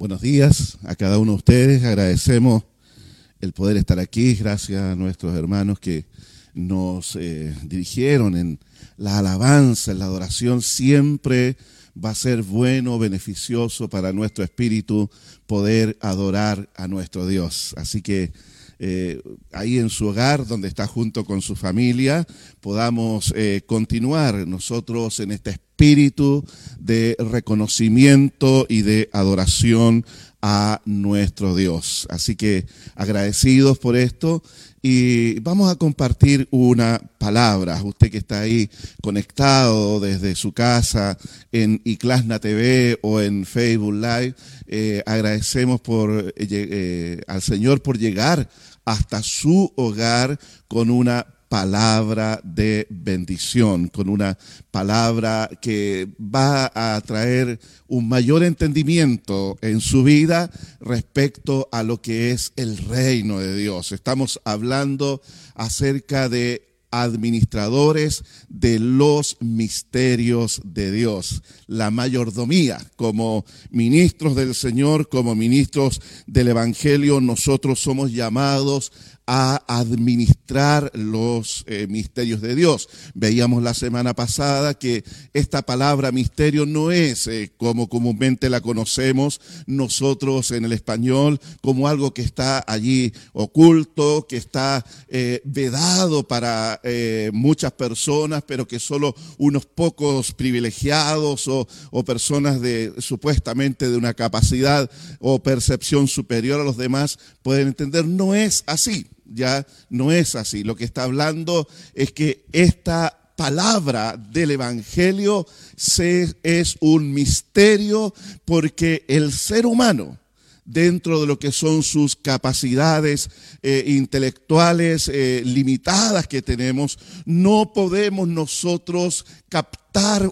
Buenos días a cada uno de ustedes. Agradecemos el poder estar aquí. Gracias a nuestros hermanos que nos eh, dirigieron en la alabanza, en la adoración. Siempre va a ser bueno, beneficioso para nuestro espíritu poder adorar a nuestro Dios. Así que eh, ahí en su hogar, donde está junto con su familia, podamos eh, continuar nosotros en este espíritu de reconocimiento y de adoración a nuestro Dios. Así que agradecidos por esto y vamos a compartir una palabra. Usted que está ahí conectado desde su casa en Iclasna TV o en Facebook Live, eh, agradecemos por, al Señor por llegar hasta su hogar con una palabra de bendición, con una palabra que va a traer un mayor entendimiento en su vida respecto a lo que es el reino de Dios. Estamos hablando acerca de administradores de los misterios de Dios, la mayordomía. Como ministros del Señor, como ministros del Evangelio, nosotros somos llamados a administrar los eh, misterios de Dios. Veíamos la semana pasada que esta palabra misterio no es eh, como comúnmente la conocemos nosotros en el español, como algo que está allí oculto, que está eh, vedado para muchas personas, pero que solo unos pocos privilegiados o, o personas de supuestamente de una capacidad o percepción superior a los demás pueden entender. No es así ya no es así. Lo que está hablando es que esta palabra del Evangelio es un misterio porque el ser humano, dentro de lo que son sus capacidades eh, intelectuales eh, limitadas que tenemos, no podemos nosotros captar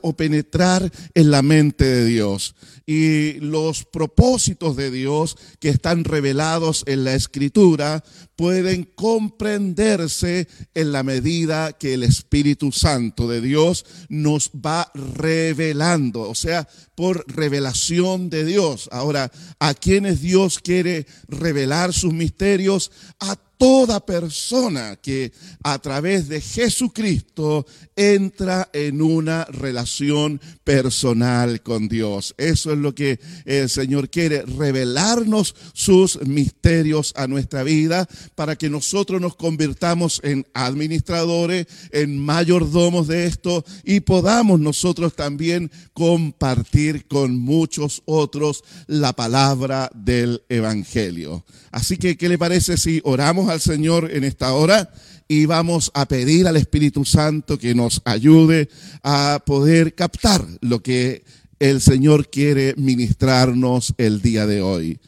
o penetrar en la mente de Dios. Y los propósitos de Dios que están revelados en la Escritura pueden comprenderse en la medida que el Espíritu Santo de Dios nos va revelando, o sea, por revelación de Dios. Ahora, ¿a quienes Dios quiere revelar sus misterios? A toda persona que a través de Jesucristo entra en una relación personal con Dios. Eso es lo que el Señor quiere, revelarnos sus misterios a nuestra vida para que nosotros nos convirtamos en administradores, en mayordomos de esto y podamos nosotros también compartir con muchos otros la palabra del Evangelio. Así que, ¿qué le parece si oramos al Señor en esta hora y vamos a pedir al Espíritu Santo que nos ayude a poder captar lo que el Señor quiere ministrarnos el día de hoy.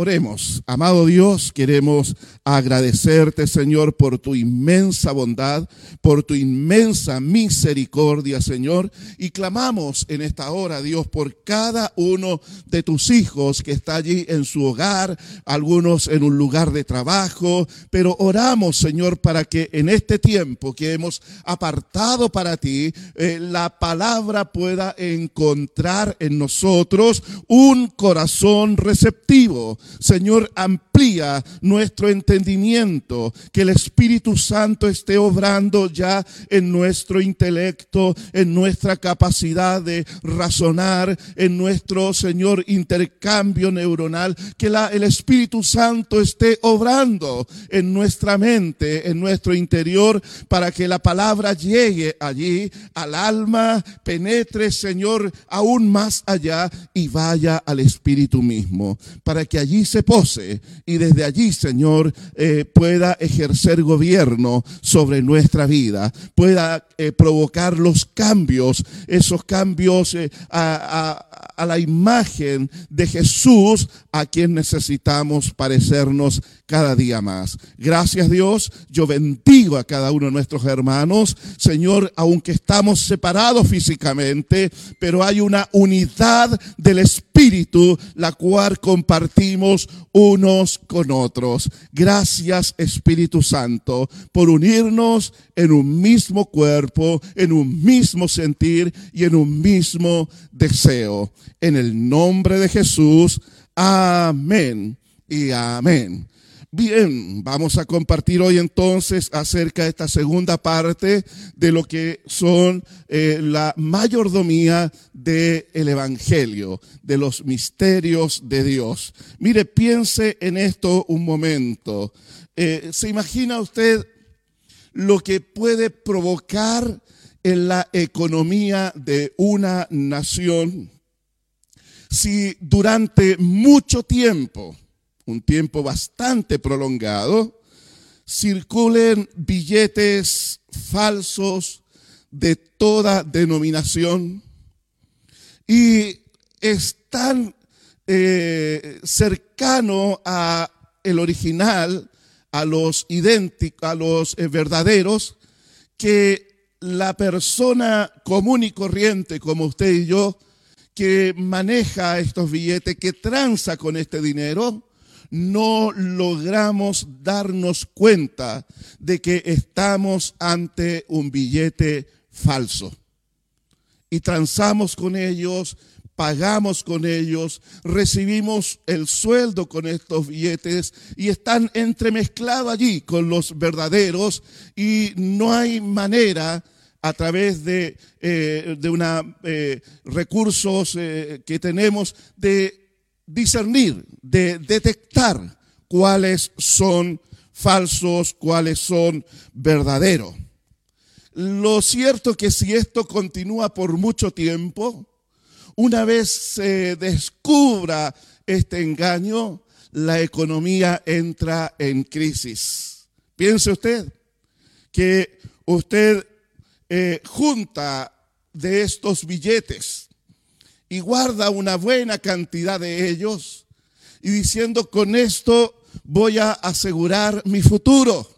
Oremos, amado Dios, queremos agradecerte, Señor, por tu inmensa bondad, por tu inmensa misericordia, Señor, y clamamos en esta hora, Dios, por cada uno de tus hijos que está allí en su hogar, algunos en un lugar de trabajo, pero oramos, Señor, para que en este tiempo que hemos apartado para ti, eh, la palabra pueda encontrar en nosotros un corazón receptivo Señor, amplía nuestro entendimiento, que el Espíritu Santo esté obrando ya en nuestro intelecto, en nuestra capacidad de razonar, en nuestro, Señor, intercambio neuronal, que la, el Espíritu Santo esté obrando en nuestra mente, en nuestro interior, para que la palabra llegue allí al alma, penetre, Señor, aún más allá y vaya al Espíritu mismo, para que allí se pose y desde allí, Señor, eh, pueda ejercer gobierno sobre nuestra vida, pueda eh, provocar los cambios, esos cambios eh, a, a la imagen de Jesús a quien necesitamos parecernos cada día más. Gracias Dios, yo bendigo a cada uno de nuestros hermanos. Señor, aunque estamos separados físicamente, pero hay una unidad del Espíritu, la cual compartimos unos con otros. Gracias Espíritu Santo por unirnos en un mismo cuerpo en un mismo sentir y en un mismo deseo. En el nombre de Jesús, amén y amén. Bien, vamos a compartir hoy entonces acerca de esta segunda parte de lo que son eh, la mayordomía del Evangelio, de los misterios de Dios. Mire, piense en esto un momento. Eh, ¿Se imagina usted lo que puede provocar en la economía de una nación. Si durante mucho tiempo, un tiempo bastante prolongado, circulen billetes falsos de toda denominación y están eh, cercano a el original, a los idénticos, a los eh, verdaderos, que la persona común y corriente como usted y yo, que maneja estos billetes, que tranza con este dinero, no logramos darnos cuenta de que estamos ante un billete falso. Y transamos con ellos, pagamos con ellos, recibimos el sueldo con estos billetes y están entremezclados allí con los verdaderos y no hay manera a través de, eh, de una, eh, recursos eh, que tenemos de discernir, de detectar cuáles son falsos, cuáles son verdaderos. Lo cierto que si esto continúa por mucho tiempo, una vez se descubra este engaño, la economía entra en crisis. Piense usted que usted eh, junta de estos billetes y guarda una buena cantidad de ellos y diciendo con esto voy a asegurar mi futuro.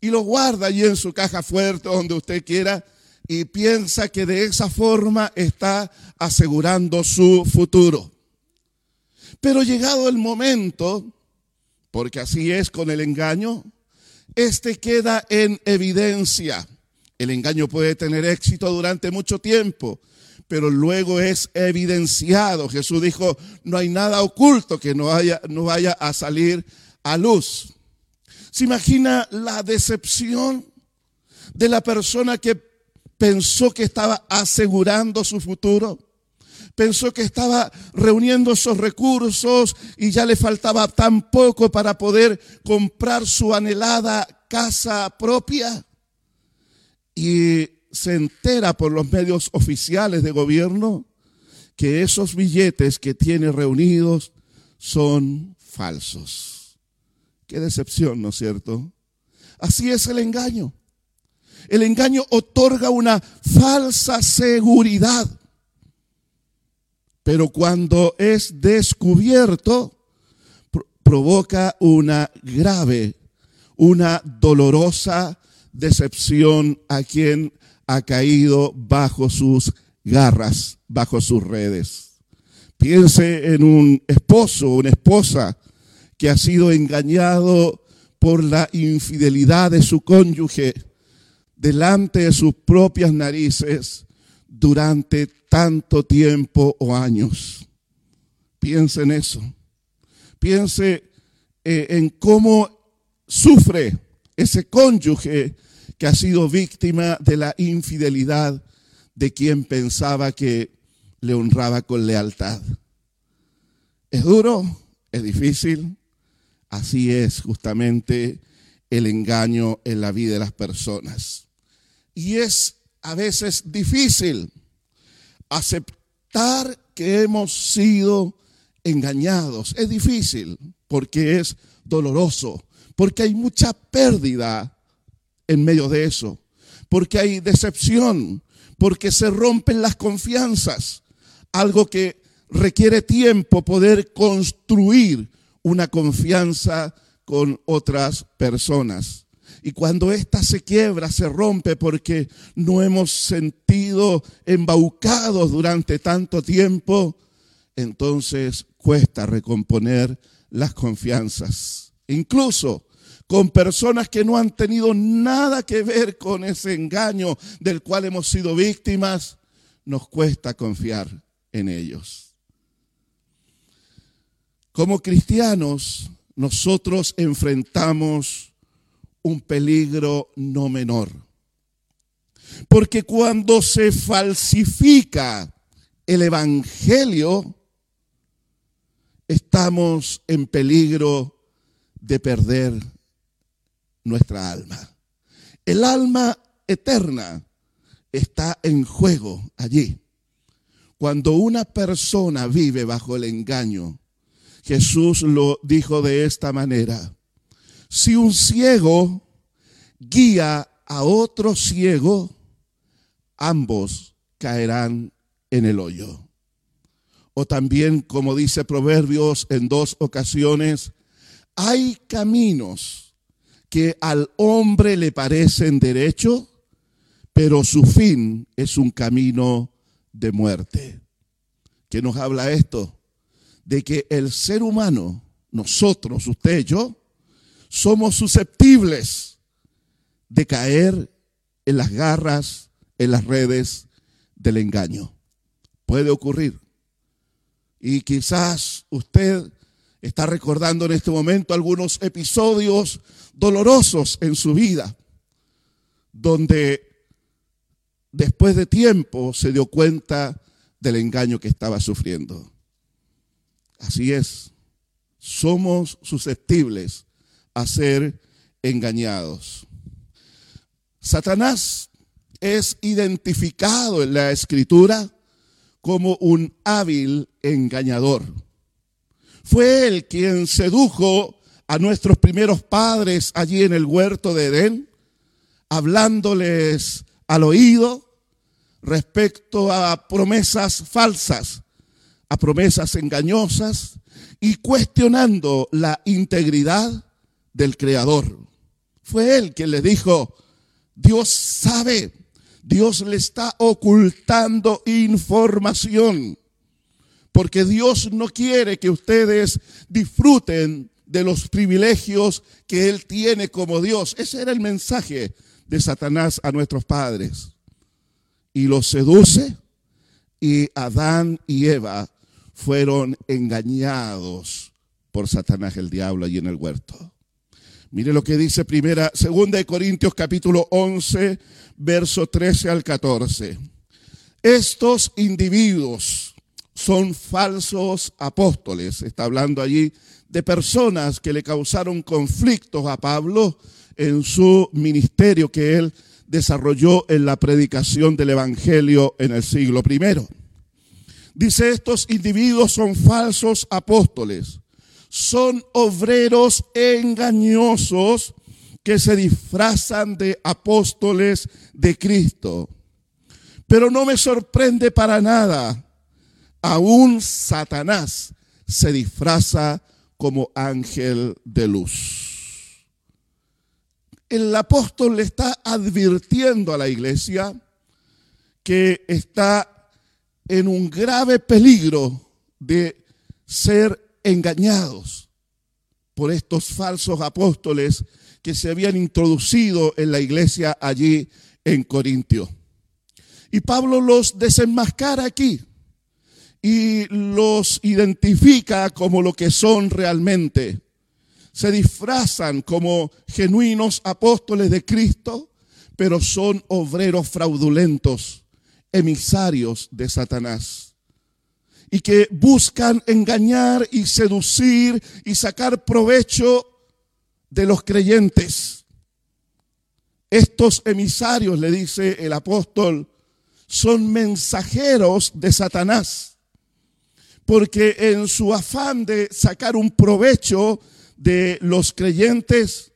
Y lo guarda allí en su caja fuerte donde usted quiera y piensa que de esa forma está asegurando su futuro. Pero llegado el momento, porque así es con el engaño, este queda en evidencia. El engaño puede tener éxito durante mucho tiempo, pero luego es evidenciado. Jesús dijo, no hay nada oculto que no, no vaya a salir a luz. ¿Se imagina la decepción de la persona que pensó que estaba asegurando su futuro? Pensó que estaba reuniendo esos recursos y ya le faltaba tan poco para poder comprar su anhelada casa propia. Y se entera por los medios oficiales de gobierno que esos billetes que tiene reunidos son falsos. Qué decepción, ¿no es cierto? Así es el engaño. El engaño otorga una falsa seguridad. Pero cuando es descubierto, provoca una grave, una dolorosa decepción a quien ha caído bajo sus garras, bajo sus redes. Piense en un esposo, una esposa que ha sido engañado por la infidelidad de su cónyuge delante de sus propias narices durante tanto tiempo o años. Piense en eso. Piense eh, en cómo sufre ese cónyuge que ha sido víctima de la infidelidad de quien pensaba que le honraba con lealtad. Es duro, es difícil, así es justamente el engaño en la vida de las personas. Y es a veces difícil aceptar que hemos sido engañados. Es difícil porque es doloroso, porque hay mucha pérdida en medio de eso, porque hay decepción, porque se rompen las confianzas, algo que requiere tiempo poder construir una confianza con otras personas. Y cuando ésta se quiebra, se rompe porque no hemos sentido embaucados durante tanto tiempo, entonces cuesta recomponer las confianzas. Incluso con personas que no han tenido nada que ver con ese engaño del cual hemos sido víctimas, nos cuesta confiar en ellos. Como cristianos, nosotros enfrentamos un peligro no menor. Porque cuando se falsifica el Evangelio, estamos en peligro de perder nuestra alma. El alma eterna está en juego allí. Cuando una persona vive bajo el engaño, Jesús lo dijo de esta manera. Si un ciego guía a otro ciego, ambos caerán en el hoyo. O también, como dice Proverbios en dos ocasiones, hay caminos que al hombre le parecen derecho, pero su fin es un camino de muerte. ¿Qué nos habla esto? De que el ser humano, nosotros, usted yo, somos susceptibles de caer en las garras, en las redes del engaño. Puede ocurrir. Y quizás usted está recordando en este momento algunos episodios dolorosos en su vida, donde después de tiempo se dio cuenta del engaño que estaba sufriendo. Así es, somos susceptibles a ser engañados. Satanás es identificado en la escritura como un hábil engañador. Fue él quien sedujo a nuestros primeros padres allí en el huerto de Edén, hablándoles al oído respecto a promesas falsas, a promesas engañosas y cuestionando la integridad del Creador. Fue él quien le dijo, Dios sabe, Dios le está ocultando información porque Dios no quiere que ustedes disfruten de los privilegios que Él tiene como Dios. Ese era el mensaje de Satanás a nuestros padres. Y los seduce y Adán y Eva fueron engañados por Satanás el diablo allí en el huerto. Mire lo que dice primera, segunda de Corintios capítulo 11, verso 13 al 14. Estos individuos son falsos apóstoles. Está hablando allí de personas que le causaron conflictos a Pablo en su ministerio que él desarrolló en la predicación del Evangelio en el siglo I. Dice, estos individuos son falsos apóstoles, son obreros engañosos que se disfrazan de apóstoles de Cristo. Pero no me sorprende para nada aún Satanás se disfraza como ángel de luz. El apóstol le está advirtiendo a la iglesia que está en un grave peligro de ser engañados por estos falsos apóstoles que se habían introducido en la iglesia allí en Corintio. Y Pablo los desenmascara aquí y los identifica como lo que son realmente. Se disfrazan como genuinos apóstoles de Cristo, pero son obreros fraudulentos, emisarios de Satanás. Y que buscan engañar y seducir y sacar provecho de los creyentes. Estos emisarios, le dice el apóstol, son mensajeros de Satanás porque en su afán de sacar un provecho de los creyentes,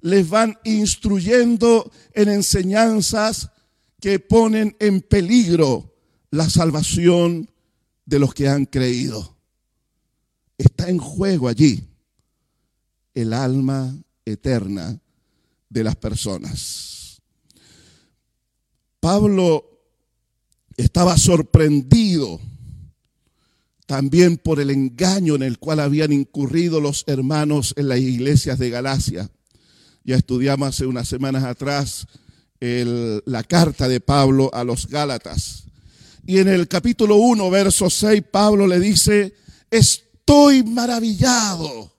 les van instruyendo en enseñanzas que ponen en peligro la salvación de los que han creído. Está en juego allí el alma eterna de las personas. Pablo estaba sorprendido también por el engaño en el cual habían incurrido los hermanos en las iglesias de Galacia. Ya estudiamos hace unas semanas atrás la carta de Pablo a los Gálatas. Y en el capítulo 1, verso 6, Pablo le dice, estoy maravillado.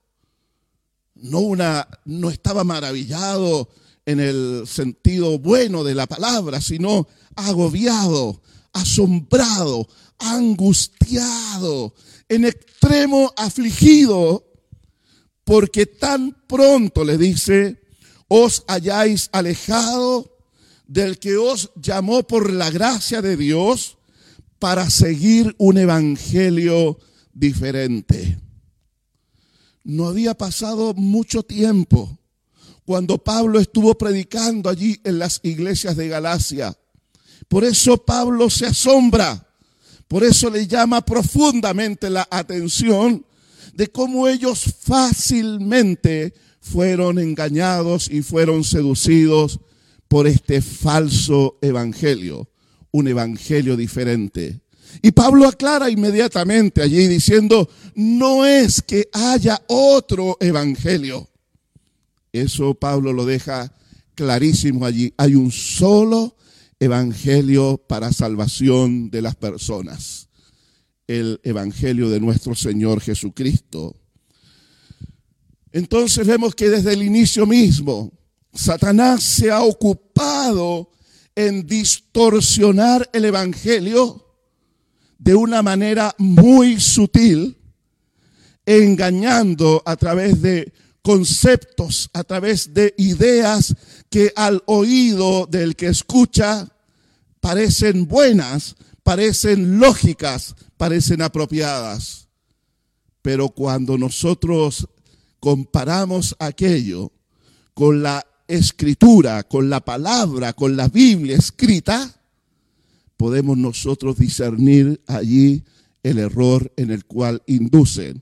No, una, no estaba maravillado en el sentido bueno de la palabra, sino agobiado, asombrado, angustiado, en extremo afligido, porque tan pronto le dice, os hayáis alejado del que os llamó por la gracia de Dios para seguir un evangelio diferente. No había pasado mucho tiempo cuando Pablo estuvo predicando allí en las iglesias de Galacia. Por eso Pablo se asombra, por eso le llama profundamente la atención de cómo ellos fácilmente fueron engañados y fueron seducidos por este falso evangelio, un evangelio diferente. Y Pablo aclara inmediatamente allí diciendo, no es que haya otro evangelio. Eso Pablo lo deja clarísimo allí. Hay un solo evangelio para salvación de las personas. El evangelio de nuestro Señor Jesucristo. Entonces vemos que desde el inicio mismo Satanás se ha ocupado en distorsionar el Evangelio de una manera muy sutil, engañando a través de conceptos, a través de ideas que al oído del que escucha parecen buenas, parecen lógicas, parecen apropiadas. Pero cuando nosotros comparamos aquello con la escritura, con la palabra, con la Biblia escrita, podemos nosotros discernir allí el error en el cual inducen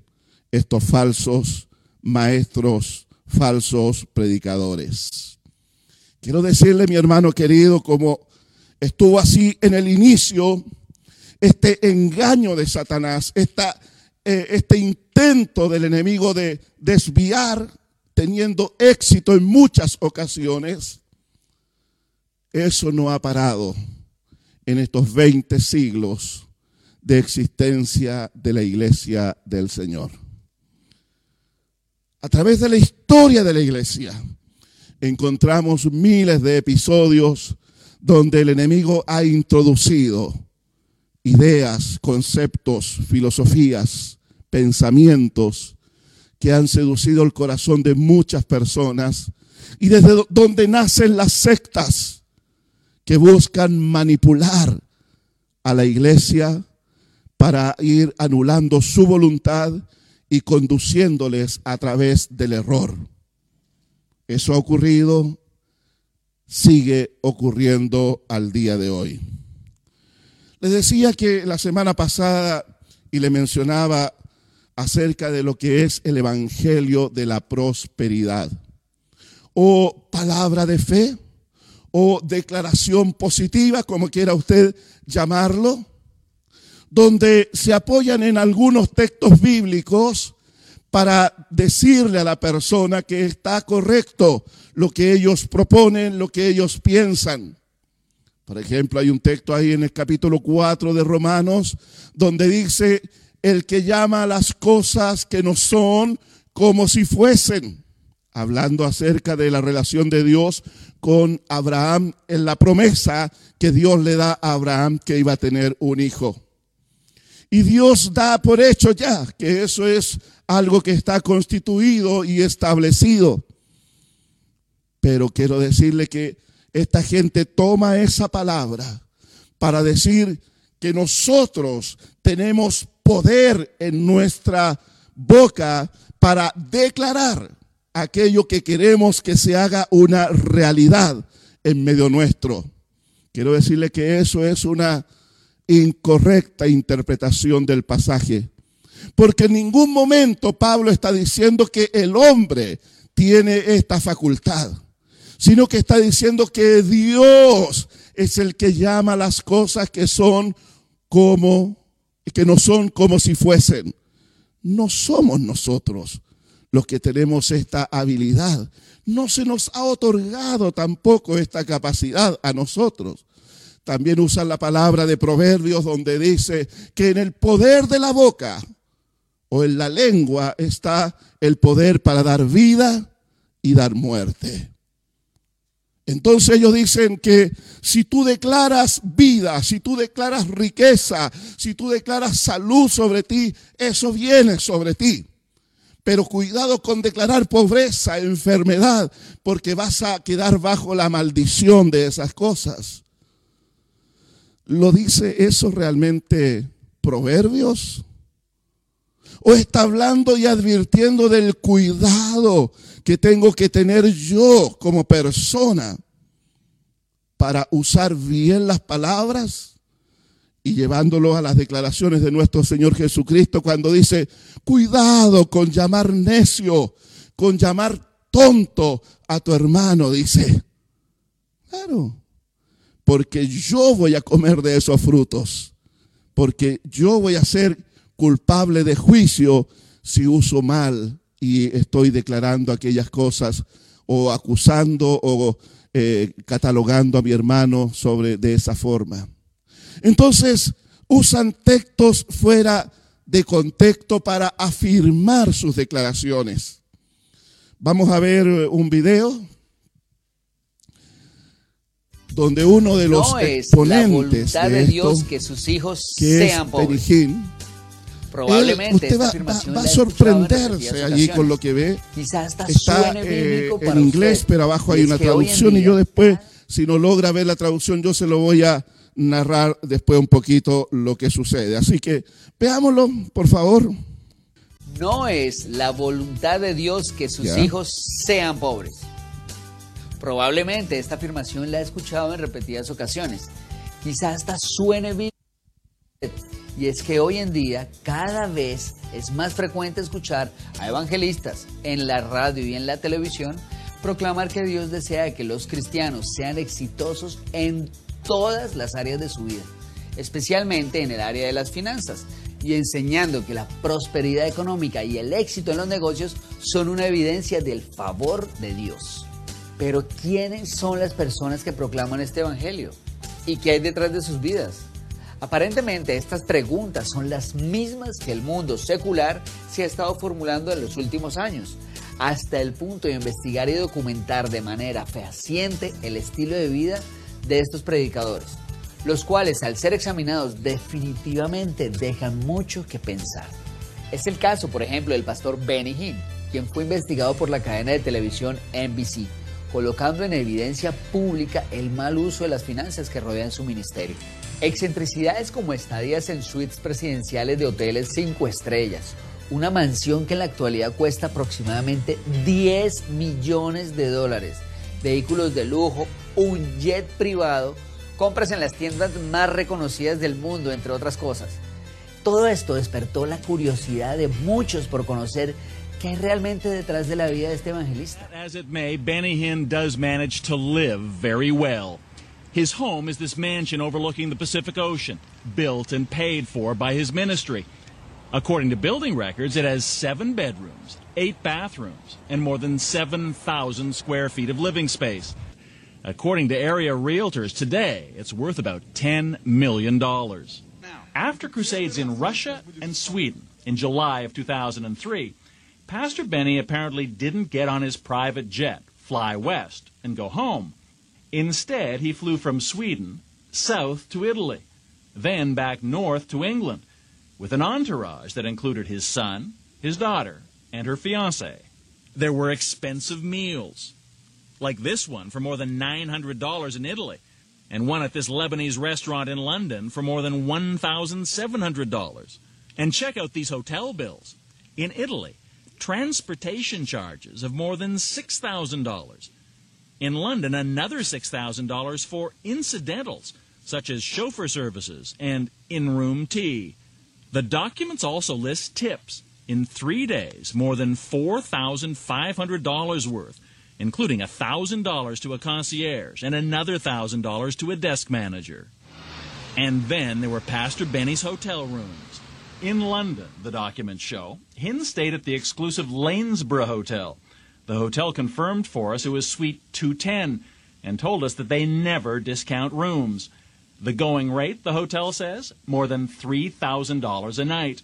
estos falsos maestros, falsos predicadores. Quiero decirle, mi hermano querido, como estuvo así en el inicio, este engaño de Satanás, esta, eh, este intento del enemigo de desviar teniendo éxito en muchas ocasiones, eso no ha parado en estos 20 siglos de existencia de la iglesia del Señor. A través de la historia de la iglesia encontramos miles de episodios donde el enemigo ha introducido ideas, conceptos, filosofías, pensamientos que han seducido el corazón de muchas personas y desde donde nacen las sectas que buscan manipular a la iglesia para ir anulando su voluntad y conduciéndoles a través del error. Eso ha ocurrido, sigue ocurriendo al día de hoy. Les decía que la semana pasada, y le mencionaba acerca de lo que es el Evangelio de la prosperidad. O palabra de fe, o declaración positiva, como quiera usted llamarlo, donde se apoyan en algunos textos bíblicos para decirle a la persona que está correcto lo que ellos proponen, lo que ellos piensan. Por ejemplo, hay un texto ahí en el capítulo 4 de Romanos donde dice el que llama a las cosas que no son como si fuesen, hablando acerca de la relación de Dios con Abraham en la promesa que Dios le da a Abraham que iba a tener un hijo. Y Dios da por hecho ya que eso es algo que está constituido y establecido. Pero quiero decirle que esta gente toma esa palabra para decir que nosotros tenemos poder en nuestra boca para declarar aquello que queremos que se haga una realidad en medio nuestro. Quiero decirle que eso es una incorrecta interpretación del pasaje. Porque en ningún momento Pablo está diciendo que el hombre tiene esta facultad, sino que está diciendo que Dios es el que llama las cosas que son como que no son como si fuesen. No somos nosotros los que tenemos esta habilidad. No se nos ha otorgado tampoco esta capacidad a nosotros. También usan la palabra de Proverbios donde dice que en el poder de la boca o en la lengua está el poder para dar vida y dar muerte. Entonces ellos dicen que si tú declaras vida, si tú declaras riqueza, si tú declaras salud sobre ti, eso viene sobre ti. Pero cuidado con declarar pobreza, enfermedad, porque vas a quedar bajo la maldición de esas cosas. ¿Lo dice eso realmente Proverbios? ¿O está hablando y advirtiendo del cuidado que tengo que tener yo como persona para usar bien las palabras y llevándolo a las declaraciones de nuestro Señor Jesucristo cuando dice, cuidado con llamar necio, con llamar tonto a tu hermano, dice. Claro, porque yo voy a comer de esos frutos, porque yo voy a ser culpable de juicio si uso mal y estoy declarando aquellas cosas o acusando o eh, catalogando a mi hermano sobre de esa forma. Entonces usan textos fuera de contexto para afirmar sus declaraciones. Vamos a ver un video donde uno de los exponentes de, Dios que sus hijos sean pobres. Probablemente usted va, a sorprenderse allí con lo que ve. Está eh, en inglés, pero abajo hay una traducción y yo después, si no logra ver la traducción, yo se lo voy a narrar después un poquito lo que sucede. Así que veámoslo, por favor. No es la voluntad de Dios que sus hijos sean pobres. Probablemente esta afirmación la he escuchado en repetidas ocasiones. Quizás hasta suene bien y es que hoy en día cada vez es más frecuente escuchar a evangelistas en la radio y en la televisión proclamar que Dios desea que los cristianos sean exitosos en todas las áreas de su vida, especialmente en el área de las finanzas, y enseñando que la prosperidad económica y el éxito en los negocios son una evidencia del favor de Dios. Pero ¿quiénes son las personas que proclaman este Evangelio? ¿Y qué hay detrás de sus vidas? Aparentemente estas preguntas son las mismas que el mundo secular se ha estado formulando en los últimos años, hasta el punto de investigar y documentar de manera fehaciente el estilo de vida de estos predicadores, los cuales al ser examinados definitivamente dejan mucho que pensar. Es el caso, por ejemplo, del pastor Benny Hinn, quien fue investigado por la cadena de televisión NBC, colocando en evidencia pública el mal uso de las finanzas que rodean su ministerio. Excentricidades como estadías en suites presidenciales de hoteles 5 estrellas, una mansión que en la actualidad cuesta aproximadamente 10 millones de dólares, vehículos de lujo, un jet privado, compras en las tiendas más reconocidas del mundo, entre otras cosas. Todo esto despertó la curiosidad de muchos por conocer qué hay realmente detrás de la vida de este evangelista. Benny Hinn does manage to live very. His home is this mansion overlooking the Pacific Ocean, built and paid for by his ministry. According to building records, it has seven bedrooms, eight bathrooms, and more than 7,000 square feet of living space. According to area realtors today, it's worth about $10 million. After crusades in Russia and Sweden in July of 2003, Pastor Benny apparently didn't get on his private jet, fly west, and go home. Instead, he flew from Sweden south to Italy, then back north to England, with an entourage that included his son, his daughter, and her fiance. There were expensive meals, like this one for more than $900 in Italy, and one at this Lebanese restaurant in London for more than $1,700. And check out these hotel bills. In Italy, transportation charges of more than $6,000 in London, another $6,000 for incidentals, such as chauffeur services and in room tea. The documents also list tips. In three days, more than $4,500 worth, including $1,000 to a concierge and another $1,000 to a desk manager. And then there were Pastor Benny's hotel rooms In London, the documents show, Hinn stayed at the exclusive Lanesborough Hotel. The hotel confirmed for us it was Suite 210 and told us that they never discount rooms. The going rate, the hotel says, more than $3,000 a night.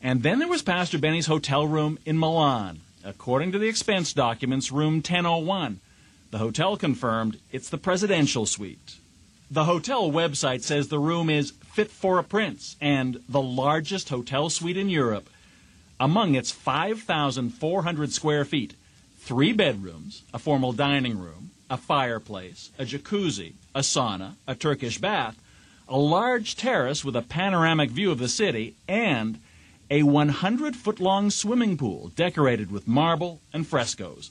And then there was Pastor Benny's hotel room in Milan. According to the expense documents, room 1001. The hotel confirmed it's the presidential suite. The hotel website says the room is fit for a prince and the largest hotel suite in Europe. Among its 5,400 square feet, three bedrooms, a formal dining room, a fireplace, a jacuzzi, a sauna, a Turkish bath, a large terrace with a panoramic view of the city, and a 100 foot long swimming pool decorated with marble and frescoes.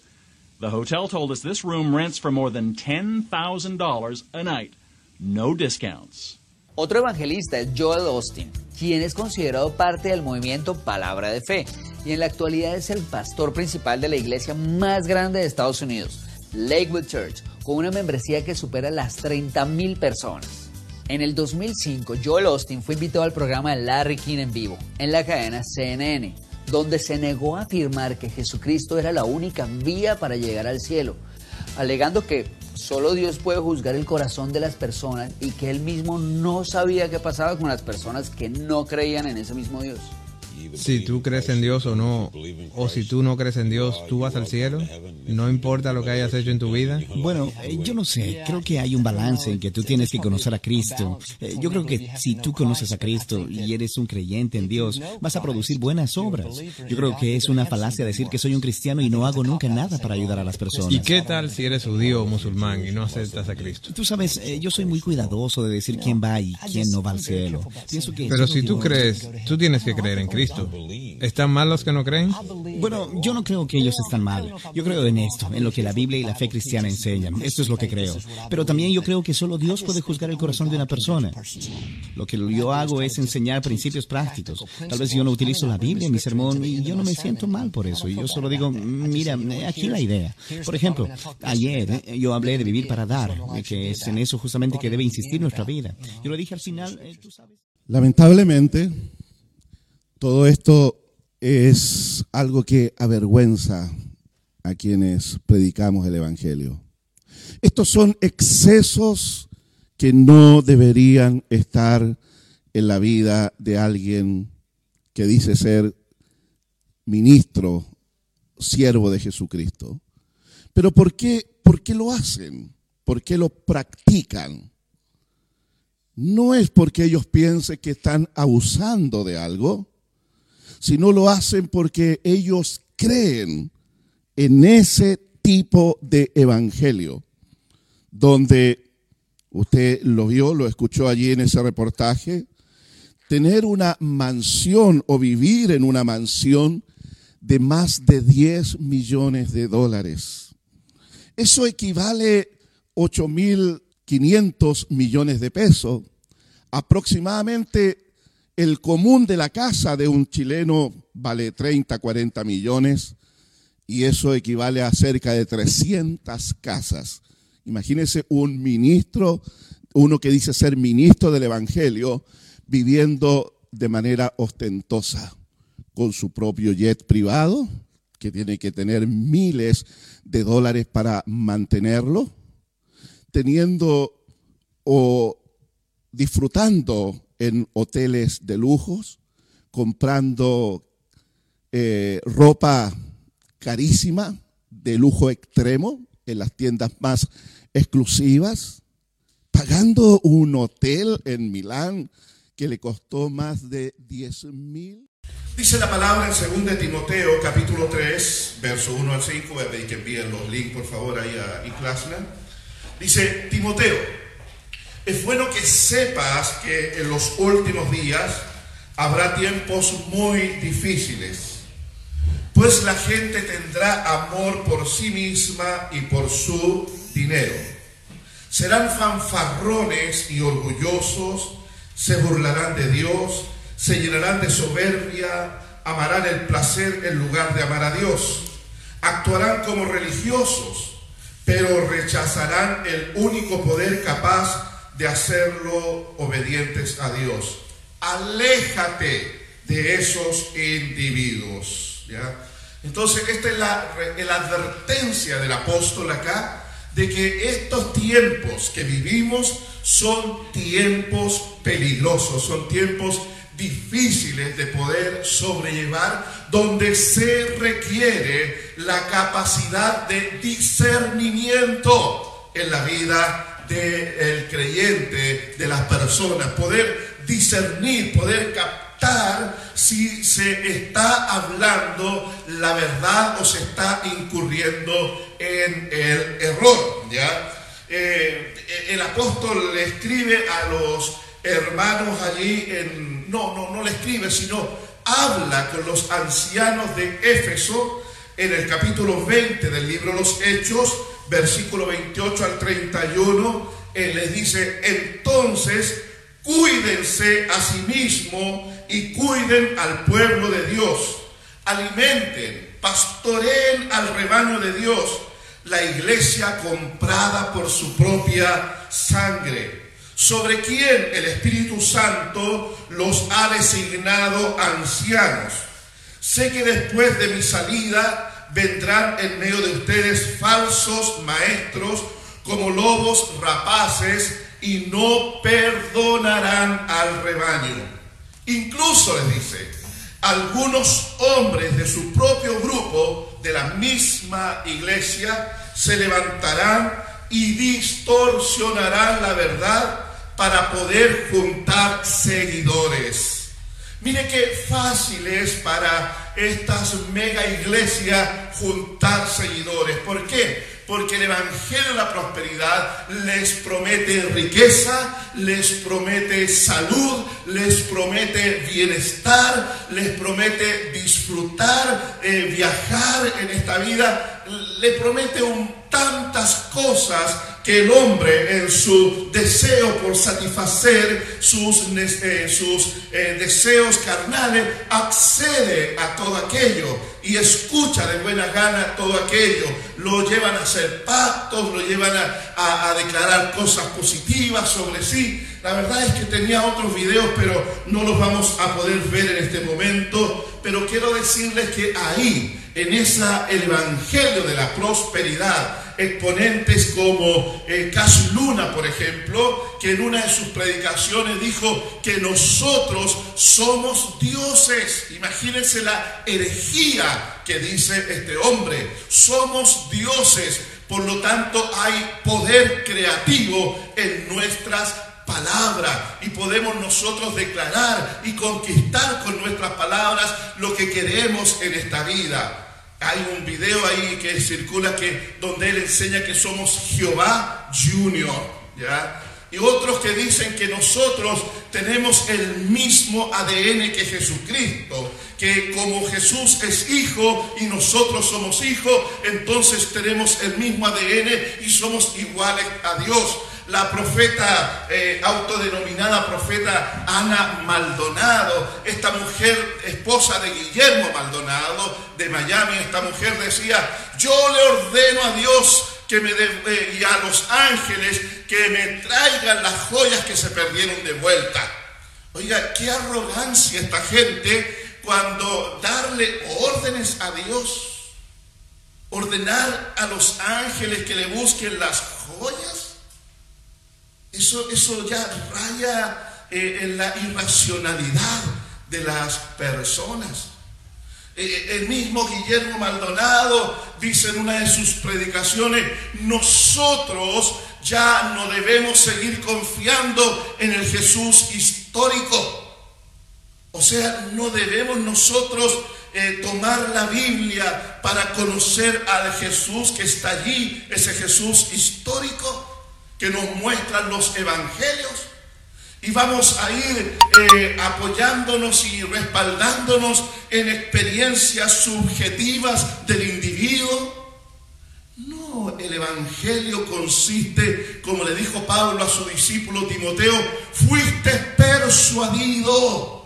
The hotel told us this room rents for more than $10,000 a night. No discounts. Otro evangelista es Joel Austin, quien es considerado parte del movimiento Palabra de Fe y en la actualidad es el pastor principal de la iglesia más grande de Estados Unidos, Lakewood Church, con una membresía que supera las 30.000 personas. En el 2005, Joel Austin fue invitado al programa Larry King en vivo, en la cadena CNN, donde se negó a afirmar que Jesucristo era la única vía para llegar al cielo, alegando que solo Dios puede juzgar el corazón de las personas y que él mismo no sabía qué pasaba con las personas que no creían en ese mismo Dios si tú crees en Dios o no, o si tú no crees en Dios, tú vas al cielo, no importa lo que hayas hecho en tu vida. Bueno, eh, yo no sé, creo que hay un balance en que tú tienes que conocer a Cristo. Eh, yo creo que si tú conoces a Cristo y eres un creyente en Dios, vas a producir buenas obras. Yo creo que es una falacia decir que soy un cristiano y no hago nunca nada para ayudar a las personas. ¿Y qué tal si eres judío o musulmán y no aceptas a Cristo? Tú sabes, eh, yo soy muy cuidadoso de decir quién va y quién no va al cielo. Pienso que Pero si tú crees, tú tienes que creer en Cristo. ¿Están mal los que no creen? Bueno, yo no creo que ellos están mal. Yo creo en esto, en lo que la Biblia y la fe cristiana enseñan. Esto es lo que creo. Pero también yo creo que solo Dios puede juzgar el corazón de una persona. Lo que yo hago es enseñar principios prácticos. Tal vez yo no utilizo la Biblia en mi sermón y yo no me siento mal por eso. Y yo solo digo, mira, aquí la idea. Por ejemplo, ayer eh, yo hablé de vivir para dar, que es en eso justamente que debe insistir nuestra vida. Yo lo dije al final, eh, tú sabes. Lamentablemente, todo esto es algo que avergüenza a quienes predicamos el Evangelio. Estos son excesos que no deberían estar en la vida de alguien que dice ser ministro, siervo de Jesucristo. Pero ¿por qué, por qué lo hacen? ¿Por qué lo practican? No es porque ellos piensen que están abusando de algo, sino lo hacen porque ellos creen en ese tipo de evangelio, donde usted lo vio, lo escuchó allí en ese reportaje, tener una mansión o vivir en una mansión de más de 10 millones de dólares. Eso equivale a 8.500 millones de pesos, aproximadamente el común de la casa de un chileno vale 30, 40 millones y eso equivale a cerca de 300 casas. Imagínese un ministro, uno que dice ser ministro del Evangelio, viviendo de manera ostentosa, con su propio jet privado, que tiene que tener miles de dólares para mantenerlo, teniendo o disfrutando en hoteles de lujos, comprando eh, ropa carísima, de lujo extremo, en las tiendas más exclusivas, pagando un hotel en Milán que le costó más de 10 mil. Dice la palabra en 2 Timoteo capítulo 3, verso 1 al 5, voy a pedir que envíen los links por favor ahí a Iclasna. Dice, Timoteo, es bueno que sepas que en los últimos días habrá tiempos muy difíciles, pues la gente tendrá amor por sí misma y por su dinero. Serán fanfarrones y orgullosos, se burlarán de Dios, se llenarán de soberbia, amarán el placer en lugar de amar a Dios, actuarán como religiosos, pero rechazarán el único poder capaz de hacerlo obedientes a Dios. Aléjate de esos individuos. ¿ya? Entonces, esta es la, la advertencia del apóstol acá, de que estos tiempos que vivimos son tiempos peligrosos, son tiempos difíciles de poder sobrellevar, donde se requiere la capacidad de discernimiento en la vida del creyente, de las personas, poder discernir, poder captar si se está hablando la verdad o se está incurriendo en el error. ¿ya? Eh, el apóstol le escribe a los hermanos allí en, no, no, no le escribe, sino habla con los ancianos de Éfeso en el capítulo 20 del libro Los Hechos, versículo 28 al 31, él les dice, entonces cuídense a sí mismo y cuiden al pueblo de Dios, alimenten, pastoreen al rebaño de Dios, la iglesia comprada por su propia sangre sobre quien el Espíritu Santo los ha designado ancianos. Sé que después de mi salida vendrán en medio de ustedes falsos maestros como lobos rapaces y no perdonarán al rebaño. Incluso les dice, algunos hombres de su propio grupo, de la misma iglesia, se levantarán y distorsionarán la verdad para poder juntar seguidores. Mire qué fácil es para estas mega iglesias juntar seguidores. ¿Por qué? Porque el Evangelio de la Prosperidad les promete riqueza, les promete salud, les promete bienestar, les promete disfrutar, eh, viajar en esta vida, le promete tantas cosas que el hombre en su deseo por satisfacer sus, eh, eh, deseos carnales accede a todo aquello y escucha de buena gana todo aquello. Lo llevan a hacer pactos, lo llevan a, declarar cosas positivas sobre sí. La verdad es que tenía otros videos, pero no los vamos a poder ver en este momento. Pero quiero decirles que ahí, en esa, el Evangelio de la prosperidad, exponentes como eh, Cas Luna, por ejemplo, que en una de sus predicaciones dijo que nosotros somos dioses. Imagínense la herejía que dice este hombre. Somos dioses, por lo tanto hay poder creativo en nuestras palabras y podemos nosotros declarar y conquistar con nuestras palabras lo que queremos en esta vida. Hay un video ahí que circula que, donde él enseña que somos Jehová Junior, ¿ya? Y otros que dicen que nosotros tenemos el mismo ADN que Jesucristo, que como Jesús es hijo y nosotros somos hijos, entonces tenemos el mismo ADN y somos iguales a Dios la profeta eh, autodenominada profeta Ana Maldonado, esta mujer esposa de Guillermo Maldonado de Miami, esta mujer decía, yo le ordeno a Dios que me eh, y a los ángeles que me traigan las joyas que se perdieron de vuelta. Oiga, qué arrogancia esta gente cuando darle órdenes a Dios, ordenar a los ángeles que le busquen las joyas. Eso, eso ya raya eh, en la irracionalidad de las personas. Eh, eh, el mismo Guillermo Maldonado dice en una de sus predicaciones, nosotros ya no debemos seguir confiando en el Jesús histórico. O sea, no debemos nosotros tomar la Biblia para conocer al Jesús que está allí, ese Jesús histórico que nos muestran los evangelios. Y vamos a ir eh, apoyándonos y respaldándonos en experiencias subjetivas del individuo. No, el Evangelio consiste, como le dijo Pablo a su discípulo Timoteo, fuiste persuadido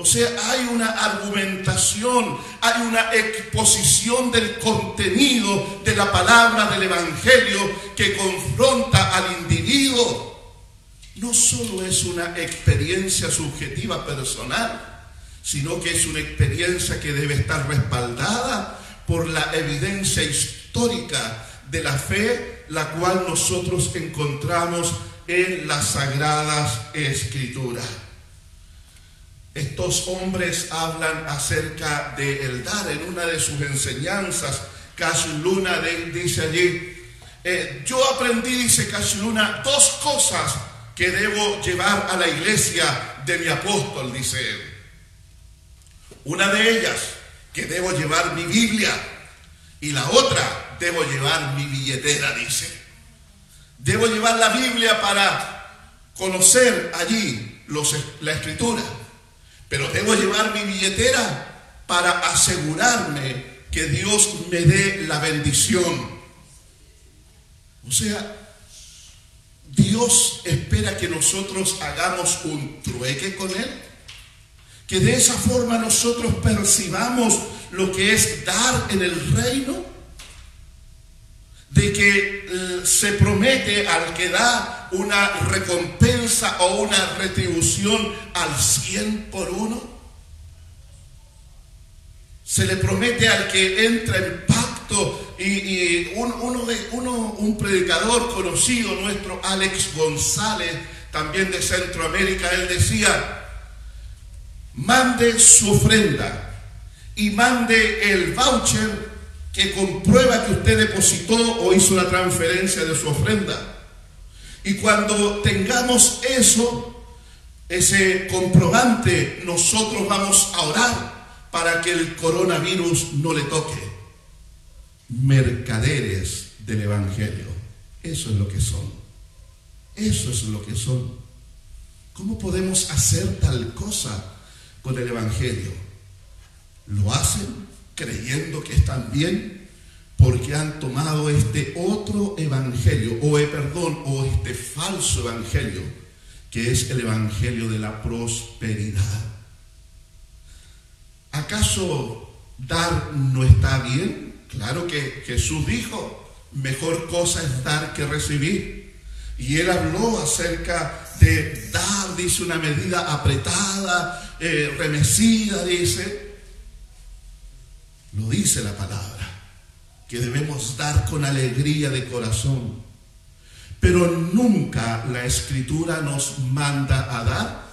o sea, hay una argumentación, hay una exposición del contenido de la palabra del Evangelio que confronta al individuo. No solo es una experiencia subjetiva personal, sino que es una experiencia que debe estar respaldada por la evidencia histórica de la fe, la cual nosotros encontramos en las sagradas escrituras. Estos hombres hablan acerca de el dar en una de sus enseñanzas. Cash Luna dice allí, eh, yo aprendí, dice Cash Luna, dos cosas que debo llevar a la iglesia de mi apóstol, dice él. Una de ellas, que debo llevar mi Biblia. Y la otra, debo llevar mi billetera, dice. Debo llevar la Biblia para conocer allí los, la escritura. Pero debo llevar mi billetera para asegurarme que Dios me dé la bendición. O sea, Dios espera que nosotros hagamos un trueque con Él. Que de esa forma nosotros percibamos lo que es dar en el reino. De que eh, se promete al que da una recompensa o una retribución al cien por uno. Se le promete al que entra en pacto y, uno de, uno, un predicador conocido nuestro, Alex González, también de Centroamérica, él decía, mande su ofrenda y mande el voucher que comprueba que usted depositó o hizo la transferencia de su ofrenda. Y cuando tengamos eso, ese comprobante, nosotros vamos a orar para que el coronavirus no le toque. Mercaderes del Evangelio. Eso es lo que son. Eso es lo que son. ¿Cómo podemos hacer tal cosa con el Evangelio? Lo hacen creyendo que están bien porque han tomado este otro evangelio, o eh, perdón, o este falso evangelio, que es el evangelio de la prosperidad. ¿Acaso dar no está bien? Claro que Jesús dijo, mejor cosa es dar que recibir. Y él habló acerca de dar, dice, una medida apretada, eh, remecida, dice. Lo dice la palabra que debemos dar con alegría de corazón. Pero nunca la escritura nos manda a dar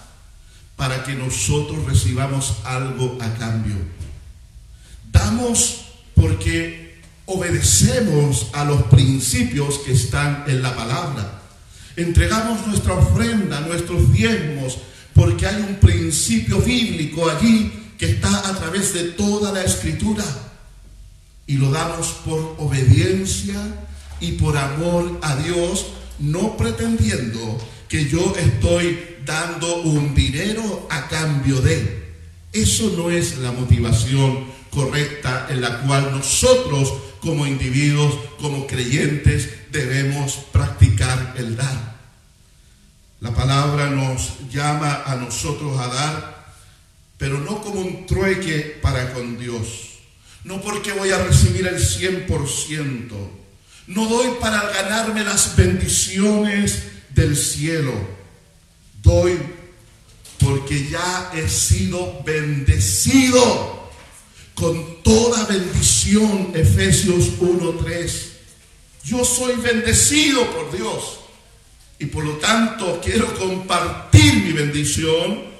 para que nosotros recibamos algo a cambio. Damos porque obedecemos a los principios que están en la palabra. Entregamos nuestra ofrenda, nuestros diezmos, porque hay un principio bíblico allí que está a través de toda la escritura y lo damos por obediencia y por amor a Dios, no pretendiendo que yo estoy dando un dinero a cambio de. Eso no es la motivación correcta en la cual nosotros como individuos, como creyentes, debemos practicar el dar. La palabra nos llama a nosotros a dar, pero no como un trueque para con Dios no porque voy a recibir el 100%. No doy para ganarme las bendiciones del cielo. Doy porque ya he sido bendecido con toda bendición. Efesios 1.3. Yo soy bendecido por Dios. Y por lo tanto quiero compartir mi bendición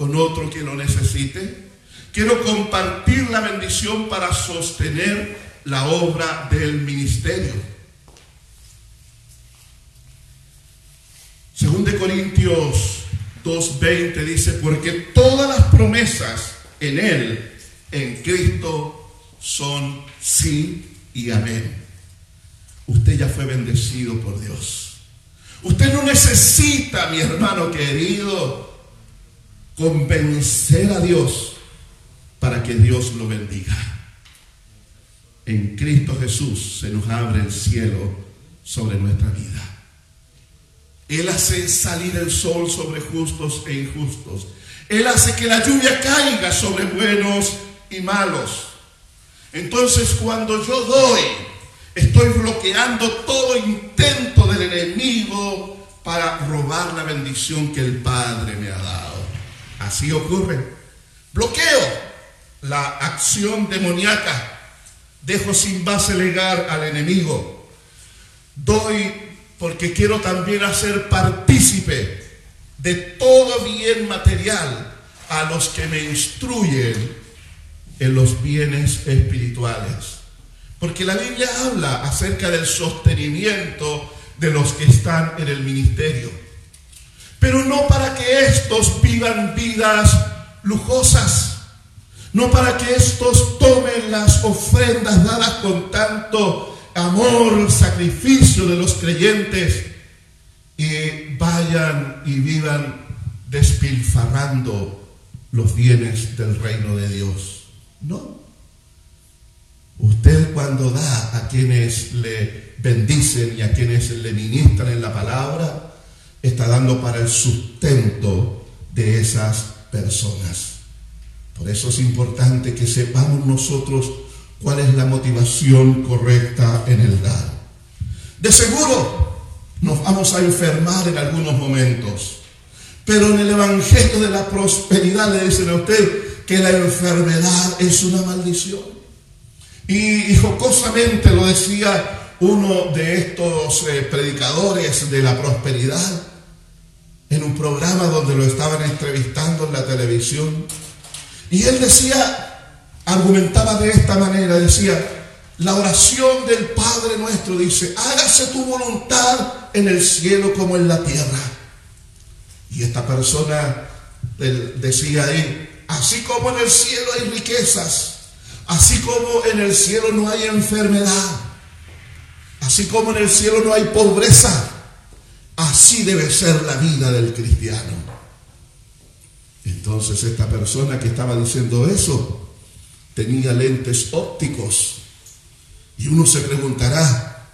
con otro que lo necesite Quiero compartir la bendición para sostener la obra del ministerio. Según de Corintios 2.20 dice, porque todas las promesas en Él, en Cristo, son sí y amén. Usted ya fue bendecido por Dios. Usted no necesita, mi hermano querido, convencer a Dios para que Dios lo bendiga. En Cristo Jesús se nos abre el cielo sobre nuestra vida. Él hace salir el sol sobre justos e injustos. Él hace que la lluvia caiga sobre buenos y malos. Entonces cuando yo doy, estoy bloqueando todo intento del enemigo para robar la bendición que el Padre me ha dado. Así ocurre Bloqueo la acción demoníaca. Dejo sin base legal al enemigo. Doy porque quiero también hacer partícipe de todo bien material a los que me instruyen en los bienes espirituales. Porque la Biblia habla acerca del sostenimiento de los que están en el ministerio. Pero no para que estos vivan vidas lujosas, no para que estos tomen las ofrendas dadas con tanto amor, sacrificio de los creyentes y vayan y vivan despilfarrando los bienes del reino de Dios. No. Usted cuando da a quienes le bendicen y a quienes le ministran en la palabra, está dando para el sustento de esas personas. Por eso es importante que sepamos nosotros cuál es la motivación correcta en el dar. De seguro nos vamos a enfermar en algunos momentos, pero en el Evangelio de la Prosperidad le dicen a usted que la enfermedad es una maldición. Y, jocosamente lo decía uno de estos eh, predicadores de la prosperidad en un programa donde lo estaban entrevistando en la televisión. Y él decía, argumentaba de esta manera, decía, la oración del Padre nuestro dice, hágase tu voluntad en el cielo como en la tierra. Y esta persona decía ahí, así como en el cielo hay riquezas, así como en el cielo no hay enfermedad, así como en el cielo no hay pobreza, así debe ser la vida del cristiano. Entonces esta persona que estaba diciendo eso tenía lentes ópticos. Y uno se preguntará,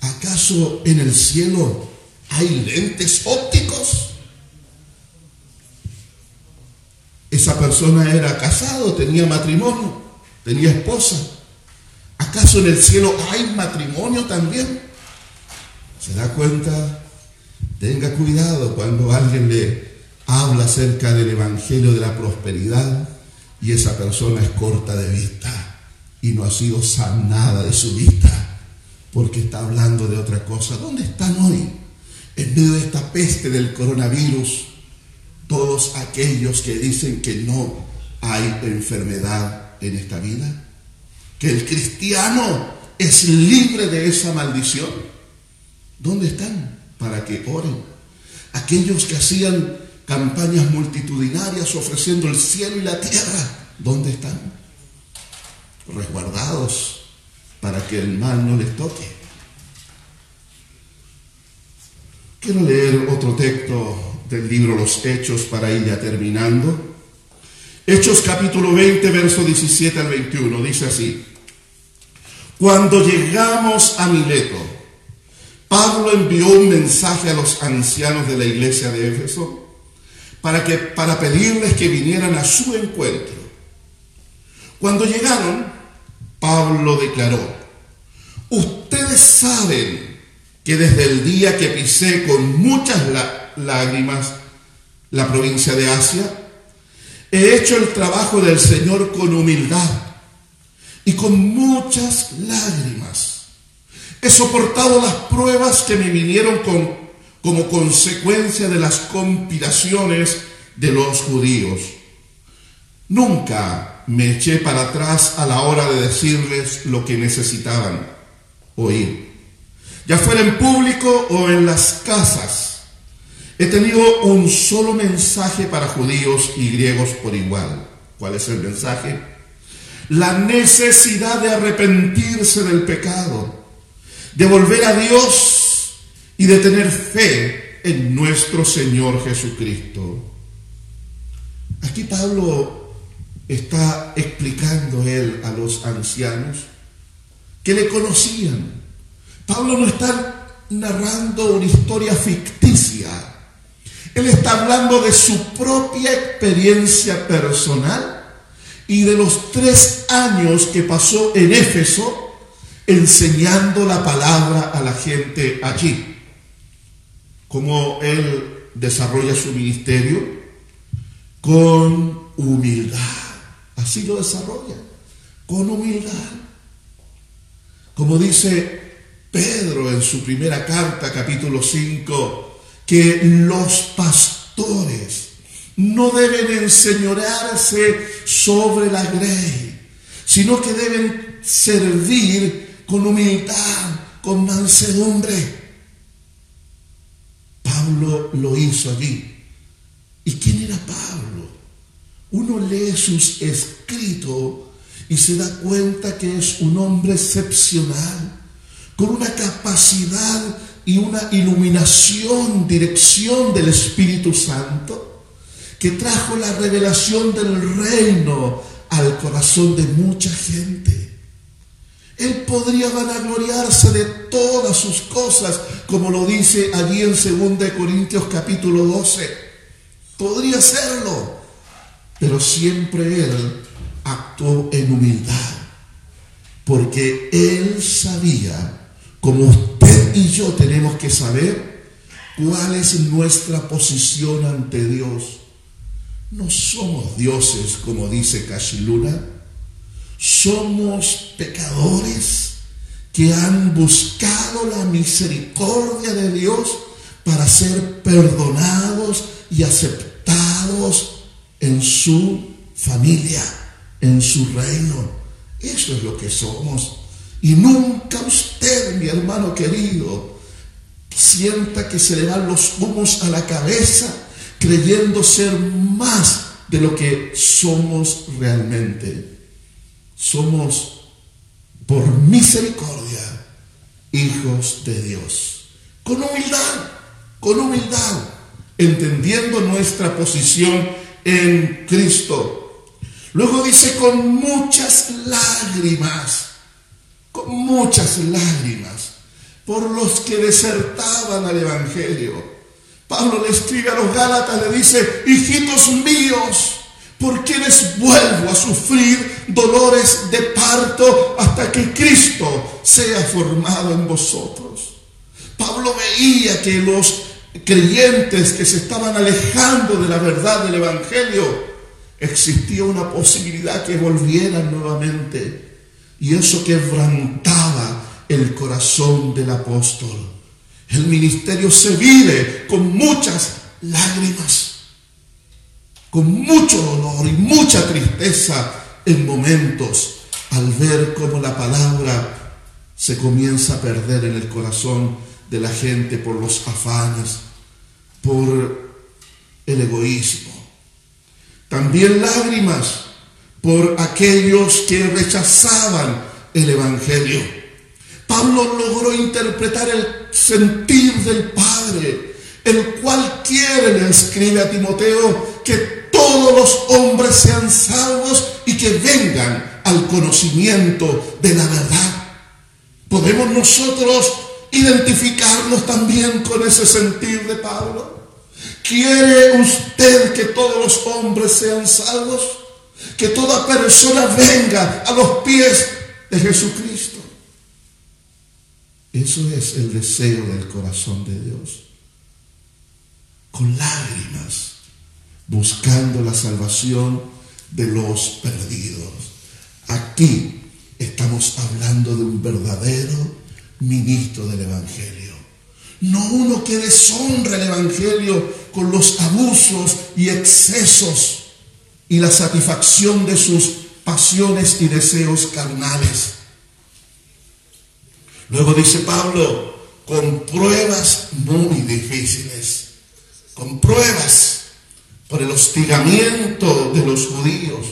¿acaso en el cielo hay lentes ópticos? Esa persona era casado, tenía matrimonio, tenía esposa. ¿Acaso en el cielo hay matrimonio también? ¿Se da cuenta? Tenga cuidado cuando alguien le habla acerca del Evangelio de la prosperidad y esa persona es corta de vista y no ha sido sanada de su vista porque está hablando de otra cosa. ¿Dónde están hoy? En medio de esta peste del coronavirus, todos aquellos que dicen que no hay enfermedad en esta vida, que el cristiano es libre de esa maldición. ¿Dónde están? Para que oren. Aquellos que hacían campañas multitudinarias ofreciendo el cielo y la tierra. ¿Dónde están? Resguardados para que el mal no les toque. Quiero leer otro texto del libro Los Hechos para ir ya terminando. Hechos capítulo 20, verso 17 al 21, dice así. Cuando llegamos a Mileto, Pablo envió un mensaje a los ancianos de la iglesia de Éfeso para, que, para pedirles que vinieran a su encuentro. Cuando llegaron, Pablo declaró, ustedes saben que desde el día que pisé con muchas lágrimas la provincia de Asia, he hecho el trabajo del Señor con humildad y con muchas lágrimas. He soportado las pruebas que me vinieron con como consecuencia de las conspiraciones de los judíos. Nunca me eché para atrás a la hora de decirles lo que necesitaban oír, ya fuera en público o en las casas. He tenido un solo mensaje para judíos y griegos por igual. ¿Cuál es el mensaje? La necesidad de arrepentirse del pecado, de volver a Dios y de tener fe en nuestro Señor Jesucristo. Aquí Pablo está explicando él a los ancianos que le conocían. Pablo no está narrando una historia ficticia. Él está hablando de su propia experiencia personal y de los tres años que pasó en Éfeso enseñando la palabra a la gente allí cómo él desarrolla su ministerio con humildad. Así lo desarrolla, con humildad. Como dice Pedro en su primera carta, capítulo 5, que los pastores no deben enseñorearse sobre la grey, sino que deben servir con humildad, con mansedumbre. Pablo lo hizo allí. ¿Y quién era Pablo? Uno lee sus escritos y se da cuenta que es un hombre excepcional, con una capacidad y una iluminación, dirección del Espíritu Santo, que trajo la revelación del reino al corazón de mucha gente. Él podría vanagloriarse de todas sus cosas, como lo dice allí en 2 Corintios capítulo 12. Podría serlo, pero siempre él actuó en humildad, porque él sabía como usted y yo tenemos que saber cuál es nuestra posición ante Dios. No somos dioses, como dice Cashiluna. Somos pecadores que han buscado la misericordia de Dios para ser perdonados y aceptados en su familia, en su reino. Eso es lo que somos. Y nunca usted, mi hermano querido, sienta que se le dan los humos a la cabeza creyendo ser más de lo que somos realmente. Somos, por misericordia, hijos de Dios. Con humildad, con humildad, entendiendo nuestra posición en Cristo. Luego dice, con muchas lágrimas con muchas lágrimas por los que desertaban al Evangelio. Pablo le escribe a los Gálatas, le dice, hijitos míos, ¿por quienes vuelvo a sufrir dolores de parto hasta que Cristo sea formado en vosotros? Pablo veía que los creyentes que se estaban alejando de la verdad del Evangelio, existía una posibilidad que volvieran nuevamente y eso quebrantaba el corazón del apóstol. El ministerio se vive con muchas lágrimas, con mucho dolor y mucha tristeza en momentos al ver cómo la palabra se comienza a perder en el corazón de la gente por los afanes, por el egoísmo. También lágrimas por aquellos que rechazaban el Evangelio. Pablo logró interpretar el sentir del Padre, el cual quiere, le escribe a Timoteo, que todos los hombres sean salvos y que vengan al conocimiento de la verdad. ¿Podemos nosotros identificarnos también con ese sentir de Pablo? ¿Quiere usted que todos los hombres sean salvos? que toda persona venga a los pies de Jesucristo. Eso es el deseo del corazón de Dios. Con lágrimas, buscando la salvación de los perdidos. Aquí estamos hablando de un verdadero ministro del Evangelio. No uno que deshonra el Evangelio con los abusos y excesos y la satisfacción de sus pasiones y deseos carnales. Luego dice Pablo, con pruebas muy difíciles, con pruebas por el hostigamiento de los judíos,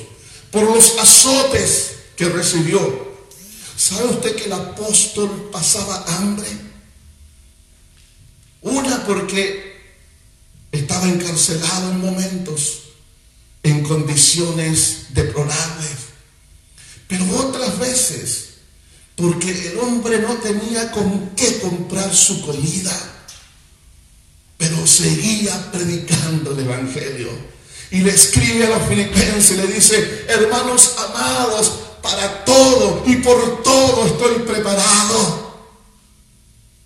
por los azotes que recibió. ¿Sabe usted que el apóstol pasaba hambre? Una porque estaba encarcelado en momentos en condiciones deplorables. Pero otras veces, porque el hombre no tenía con qué comprar su comida, seguía predicando el Evangelio. Y le escribe a los filipenses, le dice, hermanos amados, para todo y por todo estoy preparado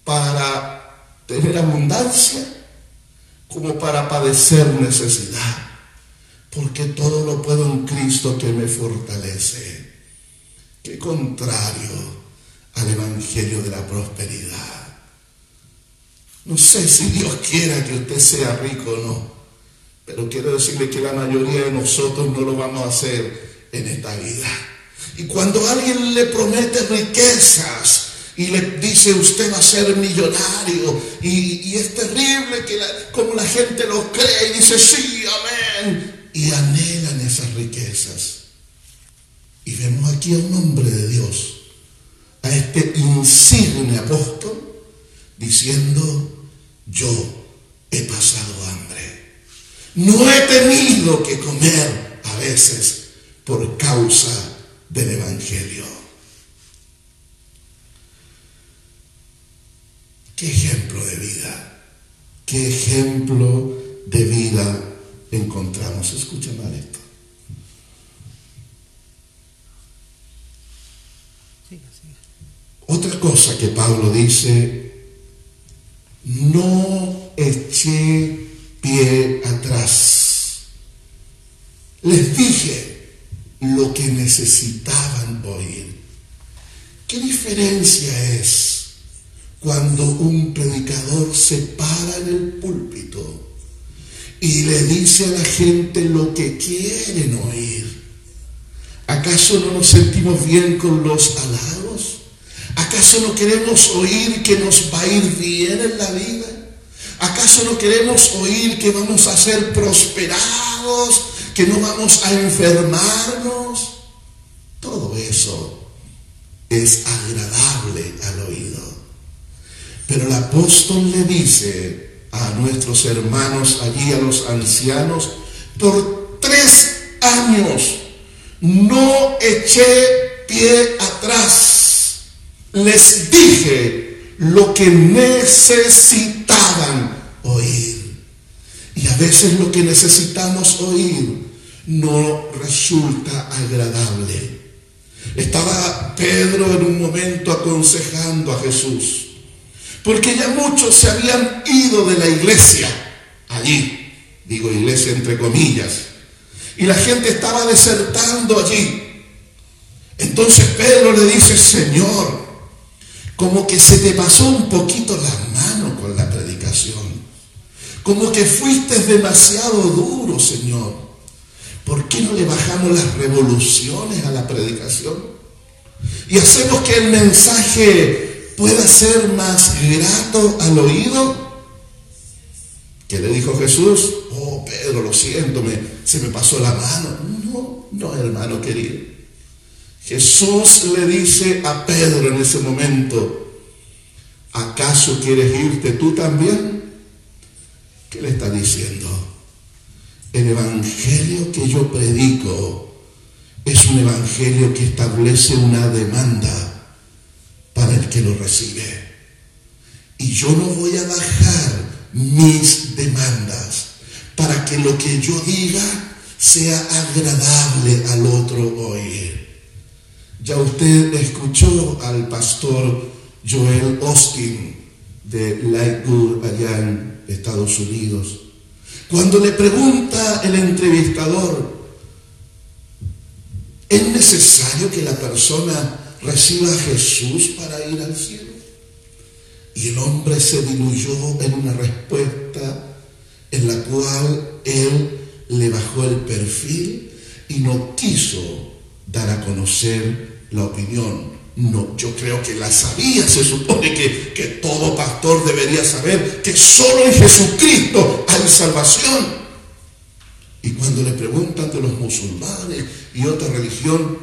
para tener abundancia como para padecer necesidad. porque todo lo puedo en Cristo que me fortalece. Qué contrario al Evangelio de la prosperidad. No sé si Dios quiera que usted sea rico o no, pero quiero decirle que la mayoría de nosotros no lo vamos a hacer en esta vida. Y cuando alguien le promete riquezas, y le dice usted va a ser millonario y, es terrible que como la gente lo cree y dice sí, amén y anhelan esas riquezas. Y vemos aquí a un hombre de Dios, a este insigne apóstol, diciendo, yo he pasado hambre. No he tenido que comer a veces por causa del Evangelio. Qué ejemplo de vida, qué ejemplo de vida encontramos. Escucha mal esto. Otra cosa que Pablo dice, no eché pie atrás. Les dije lo que necesitaban oír. ¿Qué diferencia es cuando un predicador se para en el púlpito y le dice a la gente lo que quieren oír. ¿Acaso no nos sentimos bien con los halagos? ¿Acaso no queremos oír que nos va a ir bien en la vida? ¿Acaso no queremos oír que vamos a ser prosperados, que no vamos a enfermarnos? Todo eso es agradable al oído. Pero el apóstol le dice a nuestros hermanos allí, a los ancianos, por tres años no eché pie atrás. Les dije lo que necesitaban oír. Y a veces lo que necesitamos oír no resulta agradable. Estaba Pedro en un momento aconsejando a Jesús porque ya muchos se habían ido de la iglesia allí, digo iglesia entre comillas, y la gente estaba desertando allí. Entonces Pedro le dice, Señor, como que se te pasó un poquito la mano con la predicación, como que fuiste demasiado duro, Señor. ¿Por qué no le bajamos las revoluciones a la predicación? Y hacemos que el mensaje pueda ser más grato al oído? ¿Qué le dijo Jesús? Oh, Pedro, lo siento, me, se me pasó la mano. No, no, hermano querido. Jesús le dice a Pedro en ese momento, ¿acaso quieres irte tú también? ¿Qué le está diciendo? El evangelio que yo predico es un evangelio que establece una demanda para el que lo recibe. Y yo no voy a bajar mis demandas para que lo que yo diga sea agradable al otro oír. Ya usted escuchó al pastor Joel Austin de Lightwood allá en Estados Unidos. Cuando le pregunta el entrevistador, ¿es necesario que la persona reciba a Jesús para ir al cielo. Y el hombre se diluyó en una respuesta en la cual él le bajó el perfil y no quiso dar a conocer la opinión. No, yo creo que la sabía, se supone que, que todo pastor debería saber que solo en Jesucristo hay salvación. Y cuando le preguntan de los musulmanes y otra religión,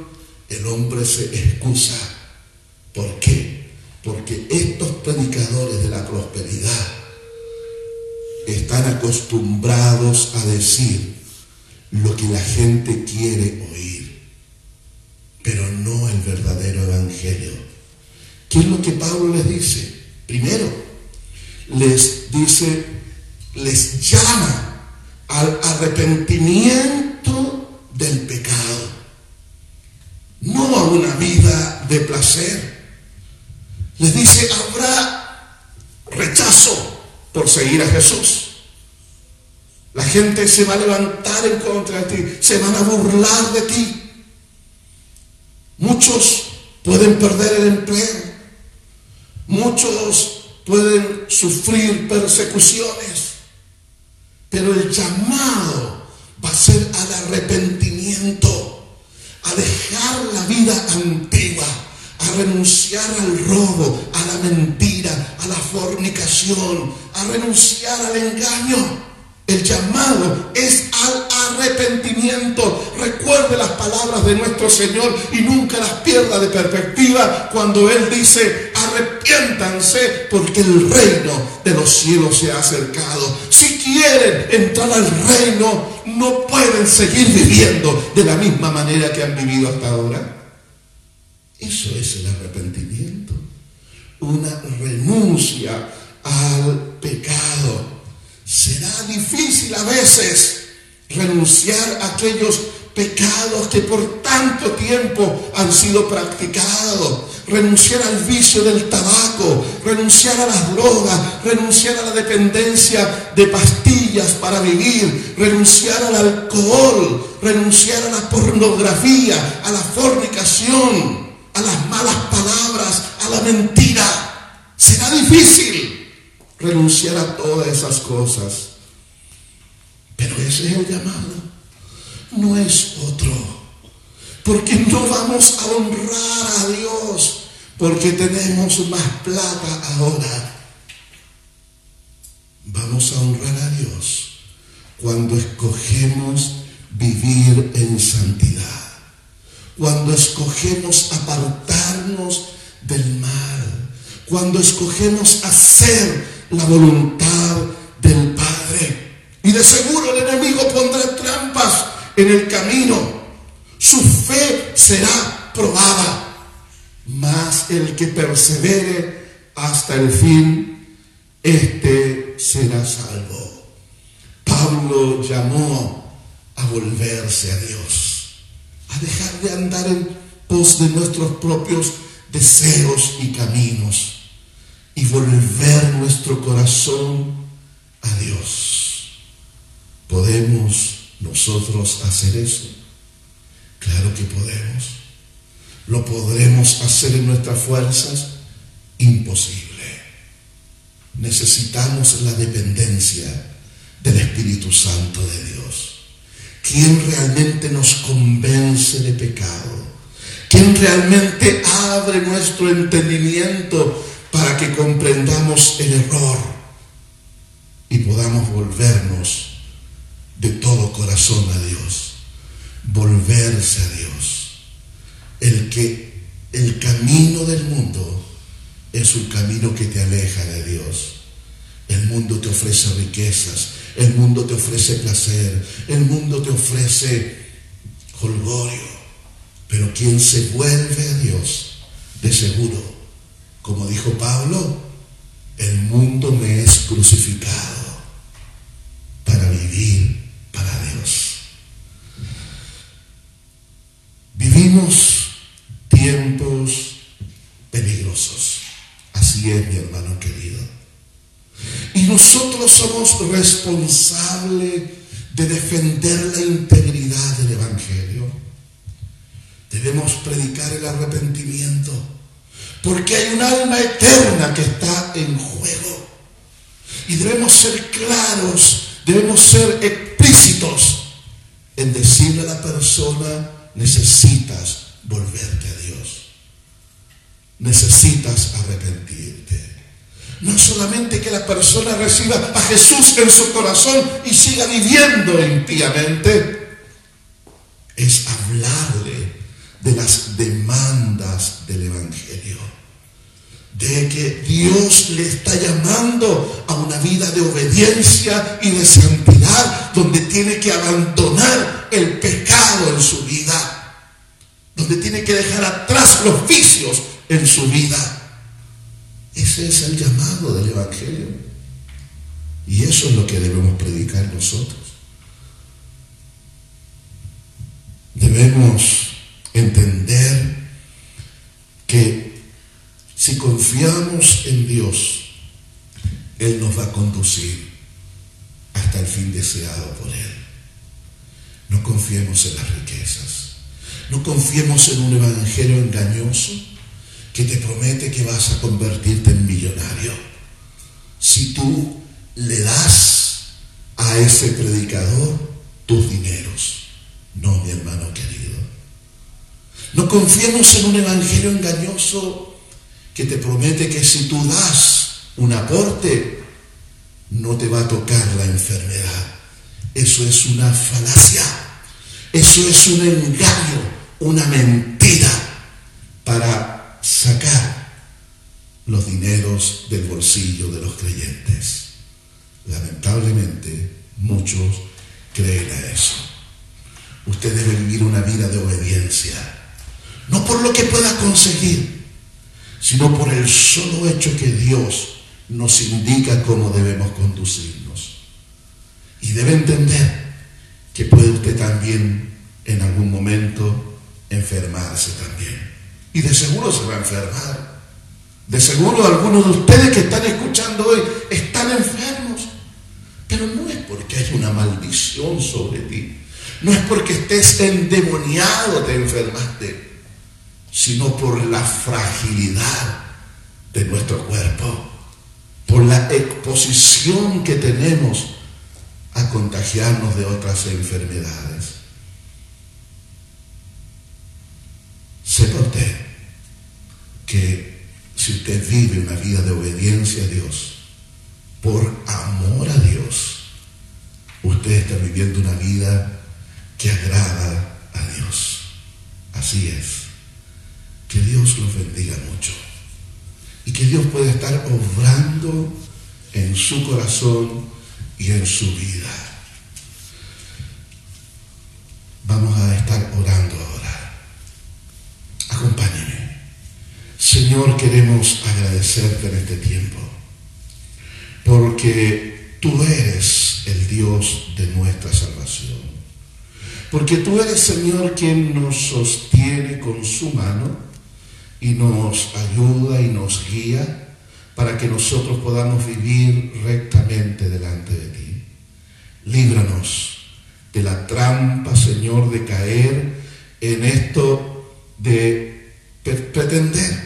el hombre se excusa. ¿Por qué? Porque estos predicadores de la prosperidad están acostumbrados a decir lo que la gente quiere oír, pero no el verdadero evangelio. ¿Qué es lo que Pablo les dice? Primero, les dice, les llama al arrepentimiento del pecado no a una vida de placer. Les dice, habrá rechazo por seguir a Jesús. La gente se va a levantar en contra de ti, se van a burlar de ti. Muchos pueden perder el empleo, muchos pueden sufrir persecuciones, pero el llamado va a ser al arrepentimiento, a dejar la vida antigua, a renunciar al robo, a la mentira, a la fornicación, a renunciar al engaño. El llamado es al arrepentimiento. Recuerde las palabras de nuestro Señor y nunca las pierda de perspectiva cuando Él dice, arrepiéntanse porque el reino de los cielos se ha acercado. Si quieren entrar al reino, no pueden seguir viviendo de la misma manera que han vivido hasta ahora. Eso es el arrepentimiento. Una renuncia al pecado Será difícil a veces renunciar a aquellos pecados que por tanto tiempo han sido practicados, renunciar al vicio del tabaco, renunciar a las drogas, renunciar a la dependencia de pastillas para vivir, renunciar al alcohol, renunciar a la pornografía, a la fornicación, a las malas palabras, a la mentira. Será difícil renunciar a todas esas cosas. Pero ese es el llamado, no es otro. Porque no vamos a honrar a Dios porque tenemos más plata ahora. Vamos a honrar a Dios cuando escogemos vivir en santidad, cuando escogemos apartarnos del mal, cuando escogemos hacer la voluntad del. Y de seguro el enemigo pondrá trampas en el camino. Su fe será probada. Mas el que persevere hasta el fin, este será salvo. Pablo llamó a volverse a Dios, a dejar de andar en pos de nuestros propios deseos y caminos y volver nuestro corazón a Dios. ¿Podemos nosotros hacer eso? Claro que podemos. ¿Lo podremos hacer en nuestras fuerzas? Imposible. Necesitamos la dependencia del Espíritu Santo de Dios. ¿Quién realmente nos convence de pecado? ¿Quién realmente abre nuestro entendimiento para que comprendamos el error y podamos volvernos de todo corazón a Dios, volverse a Dios. El que el camino del mundo es un camino que te aleja de Dios. El mundo te ofrece riquezas, el mundo te ofrece placer, el mundo te ofrece holgorio, pero quien se vuelve a Dios, de seguro como dijo Pablo, el mundo me es crucificado para vivir para Dios. Vivimos tiempos peligrosos. Así es, mi hermano querido. Y nosotros somos responsables de defender la integridad del Evangelio. Debemos predicar el arrepentimiento porque hay un alma eterna que está en juego. Y debemos ser claros, debemos ser en decirle a la persona, necesitas volverte a Dios. Necesitas arrepentirte. No solamente que la persona reciba a Jesús en su corazón y siga viviendo impíamente, es hablarle de las demandas del Evangelio de que Dios le está llamando a una vida de obediencia y de santidad, donde tiene que abandonar el pecado en su vida, donde tiene que dejar atrás los vicios en su vida. Ese es el llamado del Evangelio. Y eso es lo que debemos predicar nosotros. Debemos entender que si confiamos en Dios, Él nos va a conducir hasta el fin deseado por Él. No confiemos en las riquezas. No confiemos en un evangelio engañoso que te promete que vas a convertirte en millonario. Si tú le das a ese predicador tus dineros. No, mi hermano querido. No confiemos en un evangelio engañoso que te promete que si tú das un aporte, no te va a tocar la enfermedad. Eso es una falacia. Eso es un engaño, una mentira para sacar los dineros del bolsillo de los creyentes. Lamentablemente, muchos creen a eso. Usted debe vivir una vida de obediencia, no por lo que pueda conseguir, sino por el solo hecho que Dios nos indica cómo debemos conducirnos. Y debe entender que puede usted también en algún momento enfermarse también. Y de seguro se va a enfermar. De seguro algunos de ustedes que están escuchando hoy están enfermos. Pero no es porque hay una maldición sobre ti. No es porque estés endemoniado te enfermaste, sino por la fragilidad de nuestro cuerpo por la exposición que tenemos a contagiarnos de otras enfermedades. Sepa usted que si usted vive una vida de obediencia a Dios, por amor a Dios, usted está viviendo una vida que agrada a Dios. Así es. Que Dios los bendiga mucho y que Dios puede estar obrando en su corazón y en su vida. Vamos a estar orando ahora. Acompáñeme. Señor, queremos agradecerte en este tiempo, porque tú eres el Dios de nuestra salvación. Porque tú eres, Señor, quien nos sostiene con su mano y nos ayuda y nos guía para que nosotros podamos vivir rectamente delante de ti. Líbranos de la trampa, Señor, de caer en esto de pretender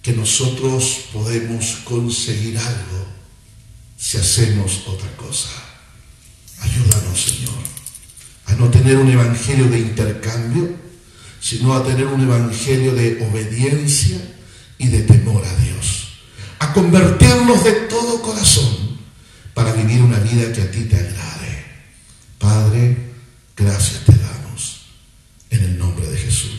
que nosotros podemos conseguir algo si hacemos otra cosa. Ayúdanos, Señor, a no tener un evangelio de intercambio, sino a tener un evangelio de obediencia y de temor a Dios. A convertirnos de todo corazón para vivir una vida que a ti te agrade. Padre, gracias te damos en el nombre de Jesús.